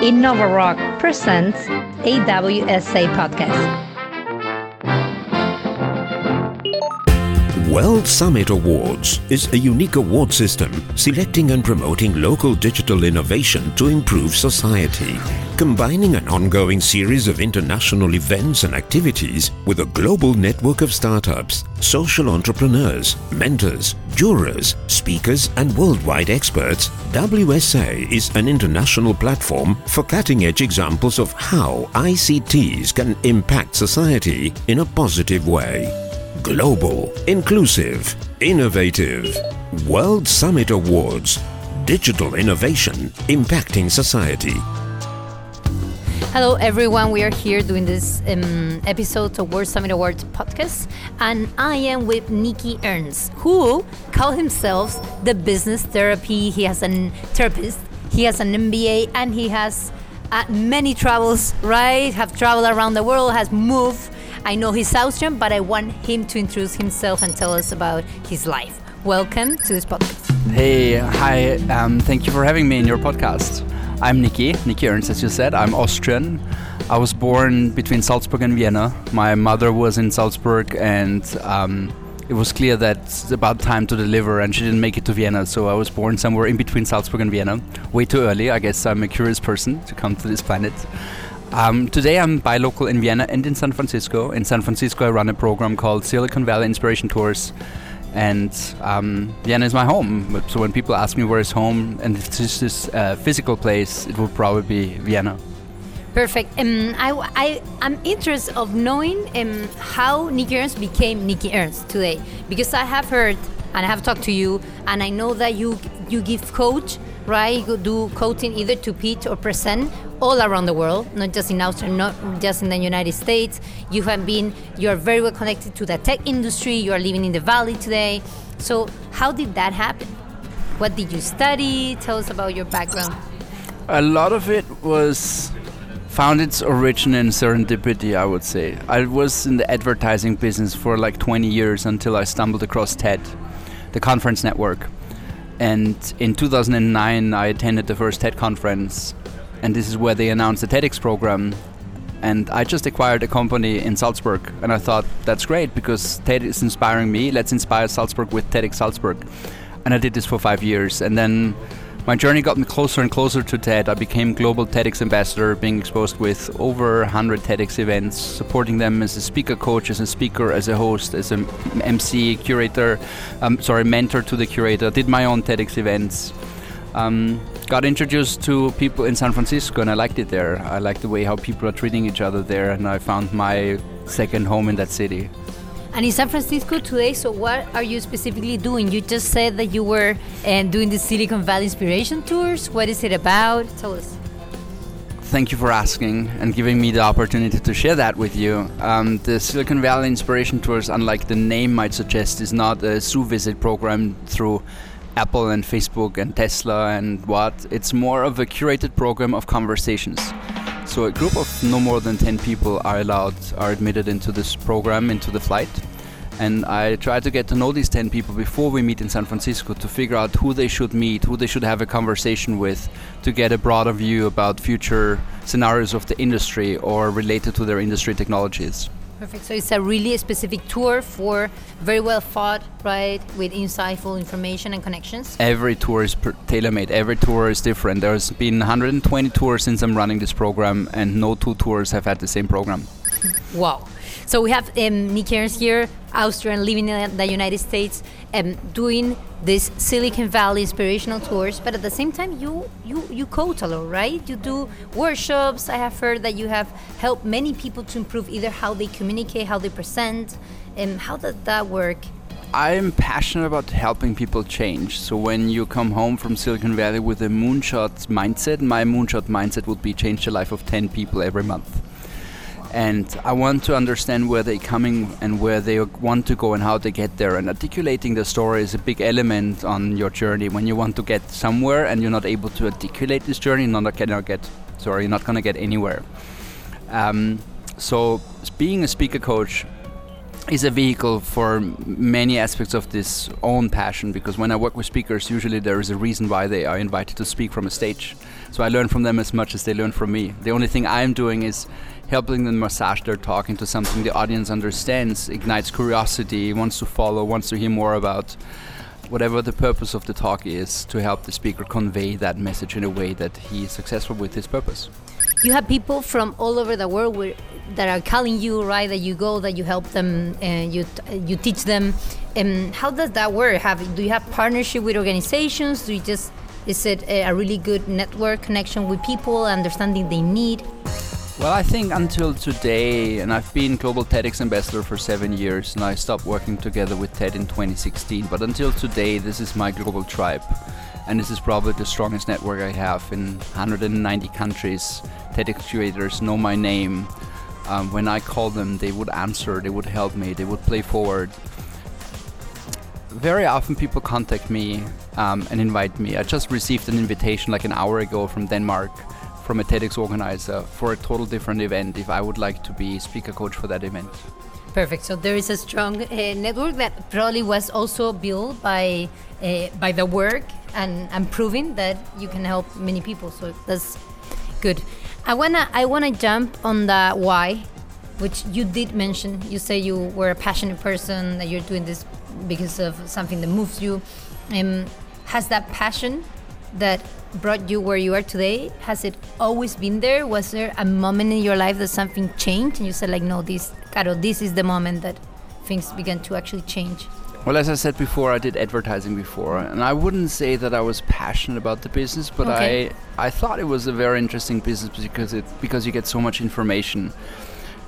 Innova Rock presents AWSA Podcast. World Summit Awards is a unique award system selecting and promoting local digital innovation to improve society, combining an ongoing series of international events and activities with a global network of startups, social entrepreneurs, mentors, jurors, speakers, and worldwide experts. WSA is an international platform for cutting edge examples of how ICTs can impact society in a positive way global, inclusive, innovative. World Summit Awards. Digital innovation impacting society. Hello, everyone. We are here doing this um, episode of World Summit Awards podcast, and I am with Nikki Ernst, who called himself the business therapy. He has a therapist, he has an MBA, and he has uh, many travels. Right, have traveled around the world, has moved I know he's Austrian, but I want him to introduce himself and tell us about his life. Welcome to this podcast. Hey, hi. Um, thank you for having me in your podcast. I'm Nikki, Nicky Ernst, as you said. I'm Austrian. I was born between Salzburg and Vienna. My mother was in Salzburg, and um, it was clear that it's about time to deliver, and she didn't make it to Vienna. So I was born somewhere in between Salzburg and Vienna, way too early. I guess I'm a curious person to come to this planet. Um, today I'm bi local in Vienna and in San Francisco. In San Francisco, I run a program called Silicon Valley Inspiration Tours, and um, Vienna is my home. So when people ask me where is home, and if this is a physical place, it would probably be Vienna. Perfect. Um, I, I, I'm interested of knowing um, how Nicky Ernst became Nicky Ernst today, because I have heard and I have talked to you, and I know that you you give coach You do coaching either to pitch or present all around the world, not just in Austria, not just in the United States. You have been, you are very well connected to the tech industry. You are living in the Valley today. So, how did that happen? What did you study? Tell us about your background. A lot of it was found its origin in serendipity, I would say. I was in the advertising business for like 20 years until I stumbled across TED, the conference network. And in 2009, I attended the first TED conference, and this is where they announced the TEDx program. And I just acquired a company in Salzburg, and I thought that's great because TED is inspiring me. Let's inspire Salzburg with TEDx Salzburg. And I did this for five years, and then my journey got me closer and closer to TED. I became global TEDx ambassador, being exposed with over 100 TEDx events, supporting them as a speaker coach, as a speaker, as a host, as an MC, curator, um, sorry, mentor to the curator. Did my own TEDx events. Um, got introduced to people in San Francisco, and I liked it there. I liked the way how people are treating each other there, and I found my second home in that city. And in San Francisco today, so what are you specifically doing? You just said that you were uh, doing the Silicon Valley Inspiration Tours. What is it about? Tell us. Thank you for asking and giving me the opportunity to share that with you. Um, the Silicon Valley Inspiration Tours, unlike the name might suggest, is not a zoo visit program through Apple and Facebook and Tesla and what. It's more of a curated program of conversations. So a group of no more than 10 people are allowed, are admitted into this program, into the flight. And I try to get to know these 10 people before we meet in San Francisco to figure out who they should meet, who they should have a conversation with, to get a broader view about future scenarios of the industry or related to their industry technologies. Perfect. So it's a really specific tour for very well thought, right, with insightful information and connections. Every tour is tailor-made. Every tour is different. There's been 120 tours since I'm running this program, and no two tours have had the same program. Wow. So we have um, Nick Ernst here, Austrian, living in the United States, um, doing this Silicon Valley inspirational tours. But at the same time, you you you coach a lot, right? You do workshops. I have heard that you have helped many people to improve either how they communicate, how they present, and um, how does that work? I'm passionate about helping people change. So when you come home from Silicon Valley with a moonshot mindset, my moonshot mindset would be change the life of 10 people every month and I want to understand where they're coming and where they want to go and how they get there. And articulating the story is a big element on your journey. When you want to get somewhere and you're not able to articulate this journey, you're not gonna get sorry, you're not gonna get anywhere. Um, so being a speaker coach is a vehicle for many aspects of this own passion because when I work with speakers, usually there is a reason why they are invited to speak from a stage. So I learn from them as much as they learn from me. The only thing I'm doing is helping them massage their talk into something the audience understands, ignites curiosity, wants to follow, wants to hear more about. Whatever the purpose of the talk is, to help the speaker convey that message in a way that he is successful with his purpose. You have people from all over the world where, that are calling you, right? That you go, that you help them, and you you teach them. And how does that work? Have do you have partnership with organizations? Do you just is it a really good network connection with people, understanding they need? Well, I think until today, and I've been Global TEDx Ambassador for seven years, and I stopped working together with TED in 2016. But until today, this is my global tribe. And this is probably the strongest network I have in 190 countries. TEDx curators know my name. Um, when I call them, they would answer, they would help me, they would play forward. Very often, people contact me um, and invite me. I just received an invitation like an hour ago from Denmark from a TEDx organizer for a total different event if I would like to be speaker coach for that event. Perfect. So there is a strong uh, network that probably was also built by uh, by the work and, and proving that you can help many people. So that's good. I wanna I wanna jump on the why, which you did mention. You say you were a passionate person that you're doing this because of something that moves you. Um, has that passion that brought you where you are today? Has it always been there? Was there a moment in your life that something changed and you said like, no, this, Caro, this is the moment that things began to actually change? Well, as I said before, I did advertising before, and I wouldn't say that I was passionate about the business, but okay. I I thought it was a very interesting business because it because you get so much information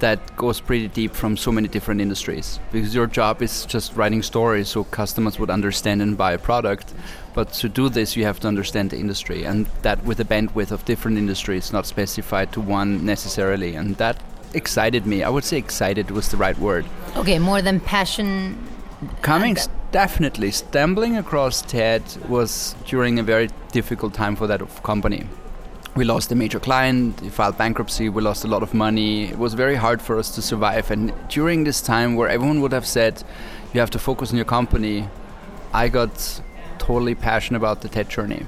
that goes pretty deep from so many different industries. Because your job is just writing stories so customers would understand and buy a product but to do this you have to understand the industry and that with a bandwidth of different industries not specified to one necessarily and that excited me. I would say excited was the right word. Okay more than passion coming uh, definitely stumbling across TED was during a very difficult time for that company we lost a major client, he filed bankruptcy, we lost a lot of money. It was very hard for us to survive. And during this time where everyone would have said, you have to focus on your company, I got totally passionate about the TED journey.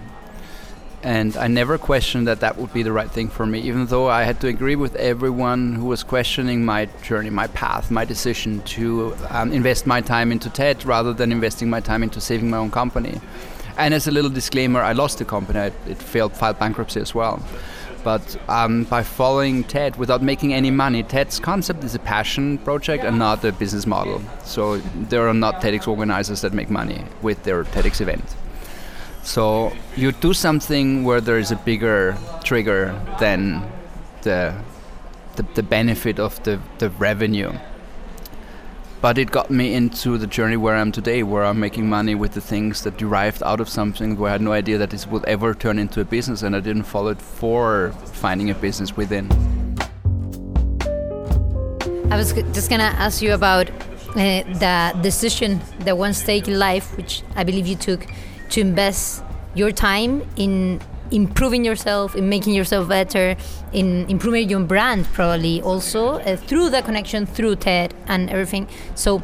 And I never questioned that that would be the right thing for me, even though I had to agree with everyone who was questioning my journey, my path, my decision to um, invest my time into TED rather than investing my time into saving my own company. And as a little disclaimer, I lost the company. It, it failed, filed bankruptcy as well. But um, by following TED without making any money, TED's concept is a passion project and not a business model. So there are not TEDx organizers that make money with their TEDx event. So you do something where there is a bigger trigger than the the, the benefit of the, the revenue but it got me into the journey where I'm today, where I'm making money with the things that derived out of something where I had no idea that this would ever turn into a business, and I didn't follow it for finding a business within. I was just gonna ask you about uh, the decision that one stake in life, which I believe you took, to invest your time in improving yourself, in making yourself better, in improving your brand, probably also uh, through the connection through TED and everything. So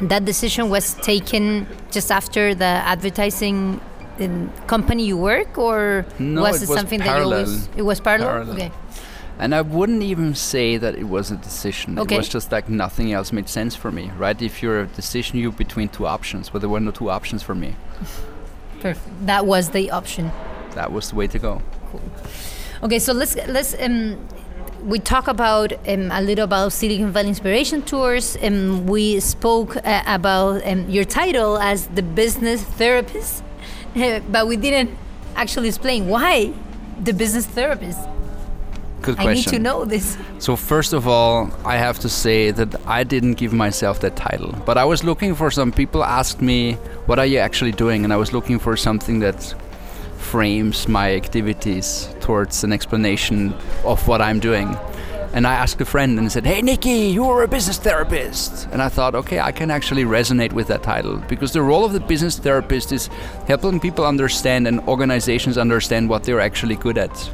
that decision was taken just after the advertising um, company you work, or no, was it, it, was something parallel. that you always? It was parallel. Parallel. Okay. And I wouldn't even say that it was a decision. Okay. It was just like nothing else made sense for me, right? If you're a decision, you're between two options, but there were no two options for me. Perfect. That was the option. That was the way to go. Cool. Okay, so let's let's um, we talk about um, a little about Silicon Valley Inspiration Tours. Um, we spoke uh, about um, your title as the business therapist, but we didn't actually explain why the business therapist. Good I question. need to know this. So first of all, I have to say that I didn't give myself that title, but I was looking for some people asked me, "What are you actually doing?" and I was looking for something that frames my activities towards an explanation of what I'm doing. And I asked a friend and said, Hey, Nikki, you're a business therapist. And I thought, okay, I can actually resonate with that title because the role of the business therapist is helping people understand and organizations understand what they're actually good at.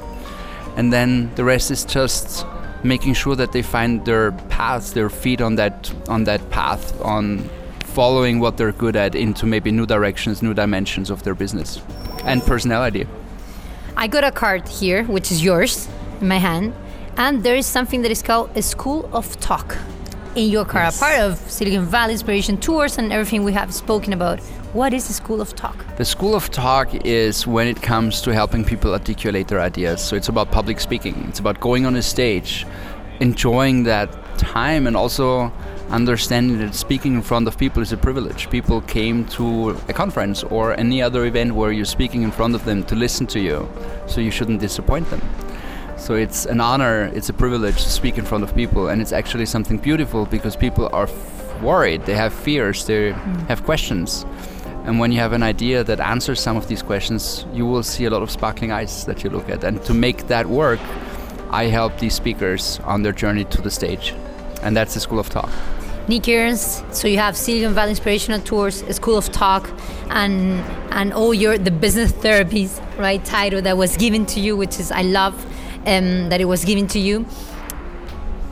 And then the rest is just making sure that they find their path, their feet on that on that path, on following what they're good at into maybe new directions, new dimensions of their business and personality. I got a card here, which is yours, in my hand, and there is something that is called a School of Talk in your card, Yes. a part of Silicon Valley Inspiration Tours and everything we have spoken about. What is the School of Talk? The School of Talk is when it comes to helping people articulate their ideas. So it's about public speaking, it's about going on a stage, enjoying that time, and also understanding that speaking in front of people is a privilege. People came to a conference or any other event where you're speaking in front of them to listen to you, so you shouldn't disappoint them. So it's an honor, it's a privilege to speak in front of people, and it's actually something beautiful because people are f- worried, they have fears, they mm. have questions. And when you have an idea that answers some of these questions, you will see a lot of sparkling eyes that you look at. And to make that work, I help these speakers on their journey to the stage. And that's the School of Talk. Nick. So you have Silicon Valley Inspirational Tours, School of Talk, and and all your the business therapies, right? Title that was given to you, which is I love um, that it was given to you.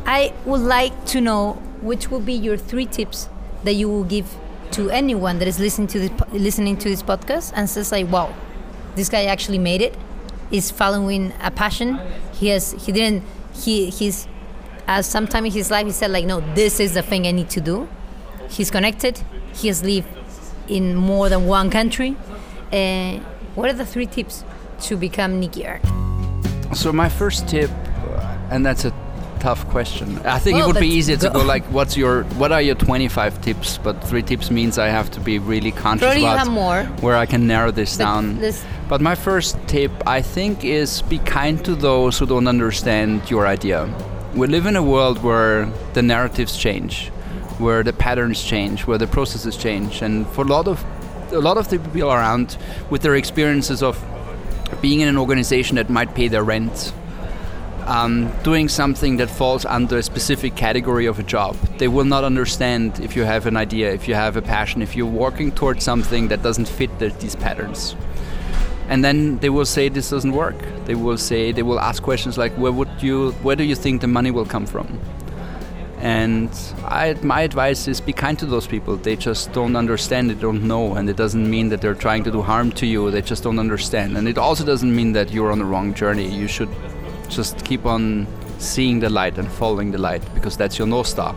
I would like to know which will be your three tips that you will give to anyone that is listening to this listening to this podcast and says like, "Wow, this guy actually made it. He's following a passion. He has he didn't he he's as sometime in his life he said like, no, this is the thing I need to do. He's connected. He has lived in more than one country. Uh, what are the three tips to become Ernst? So, my first tip, and that's a tough question. I think Well, it would be easier to go- go like, what's your, what are your 25 tips? But three tips means I have to be really conscious Probably about have more. where I can narrow this But down. this- But my first tip, I think, is be kind to those who don't understand your idea. We live in a world where the narratives change, where the patterns change, where the processes change, and for a lot of a lot of the people around, with their experiences of being in an organization that might pay their rent, um, doing something that falls under a specific category of a job. They will not understand if you have an idea, if you have a passion, if you're working towards something that doesn't fit the, these patterns. And then they will say this doesn't work. They will say they will ask questions like, "Where would you? Where do you think the money will come from?" And I, my advice is be kind to those people. They just don't understand, they don't know, and it doesn't mean that they're trying to do harm to you. They just don't understand. And it also doesn't mean that you're on the wrong journey. You should just keep on seeing the light and following the light because that's your north star,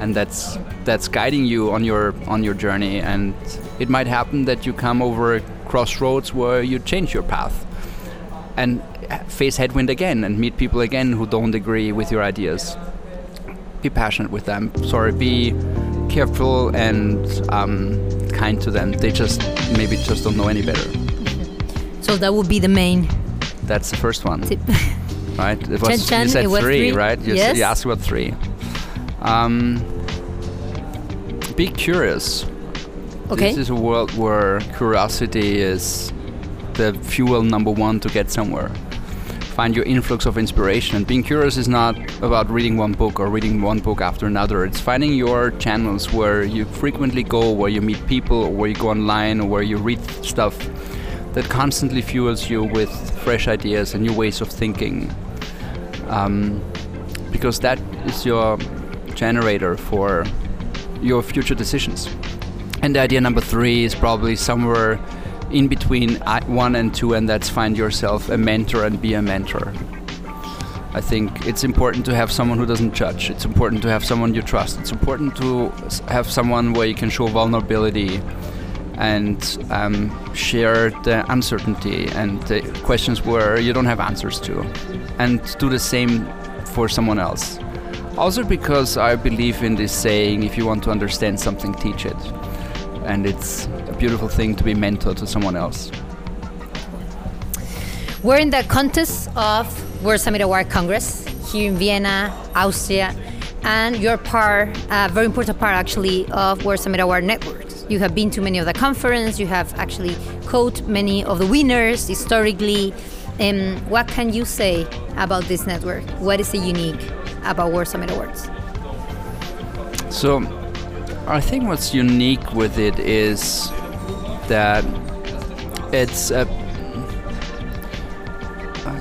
and that's that's guiding you on your on your journey. And it might happen that you come over a crossroads where you change your path and face headwind again and meet people again who don't agree with your ideas be passionate with them. Sorry, be careful and um, kind to them. They just maybe just don't know any better. So that would be the main That's the first one. right? It was, Chen Chen, you said three, three? right? You, Yes. you asked about three. Um, be curious. okay. This is a world where curiosity is the fuel number one to get somewhere. Find your influx of inspiration. And being curious is not about reading one book or reading one book after another. It's finding your channels where you frequently go, where you meet people, or where you go online, or where you read stuff that constantly fuels you with fresh ideas and new ways of thinking. Um, because that is your generator for your future decisions. And idea number three is probably somewhere in between one and two, and that's find yourself a mentor and be a mentor. I think it's important to have someone who doesn't judge. It's important to have someone you trust. It's important to have someone where you can show vulnerability and um, share the uncertainty and the questions where you don't have answers to, and do the same for someone else. Also, because I believe in this saying if you want to understand something, teach it. And it's a beautiful thing to be mentor to someone else. We're in the contest of World Summit Award Congress here in Vienna, Austria, and you're part, a very important part actually of World Summit Award networks. You have been to many of the conference, you have actually coached many of the winners historically. Um, what can you say about this network? What is it unique about World Summit Awards? So, I think what's unique with it is that it's a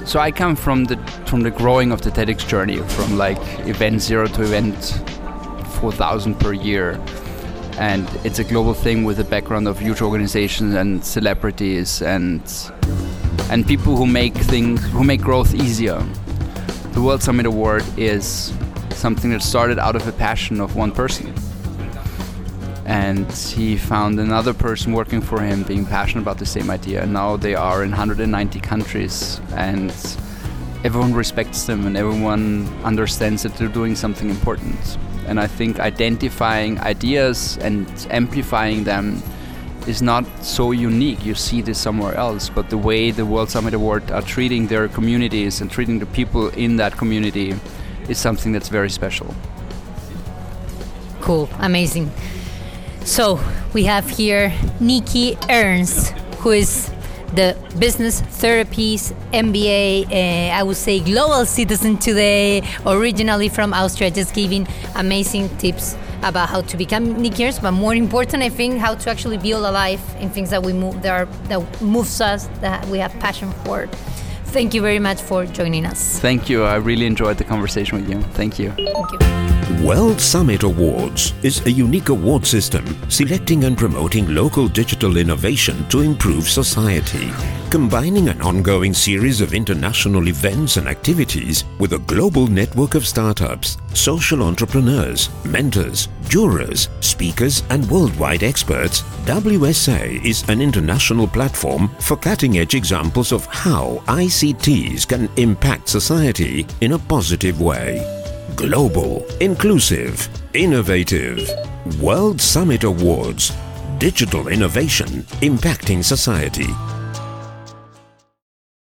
so I come from the from the growing of the TEDx journey, from like event zero to event 4,000 per year, and it's a global thing with a background of huge organizations and celebrities and and people who make things who make growth easier. The World Summit Award is something that started out of a passion of one person. And he found another person working for him being passionate about the same idea. And now they are in 190 countries and everyone respects them and everyone understands that they're doing something important. And I think identifying ideas and amplifying them is not so unique. You see this somewhere else, but the way the World Summit Award are treating their communities and treating the people in that community is something that's very special. Cool, amazing. So we have here Nikki Ernst, who is the business therapies MBA, uh, I would say global citizen today, originally from Austria, just giving amazing tips about how to become Nickers, but more important, I think, how to actually build a life in things that we move that, are, that moves us, that we have passion for. Thank you very much for joining us. Thank you. I really enjoyed the conversation with you. Thank you. Thank you. World Summit Awards is a unique award system selecting and promoting local digital innovation to improve society, combining an ongoing series of international events and activities with a global network of startups, social entrepreneurs, mentors, jurors, speakers, and worldwide experts. WSA is an international platform for cutting edge examples of how ICTs can impact society in a positive way global, inclusive, innovative. World Summit Awards. Digital innovation impacting society.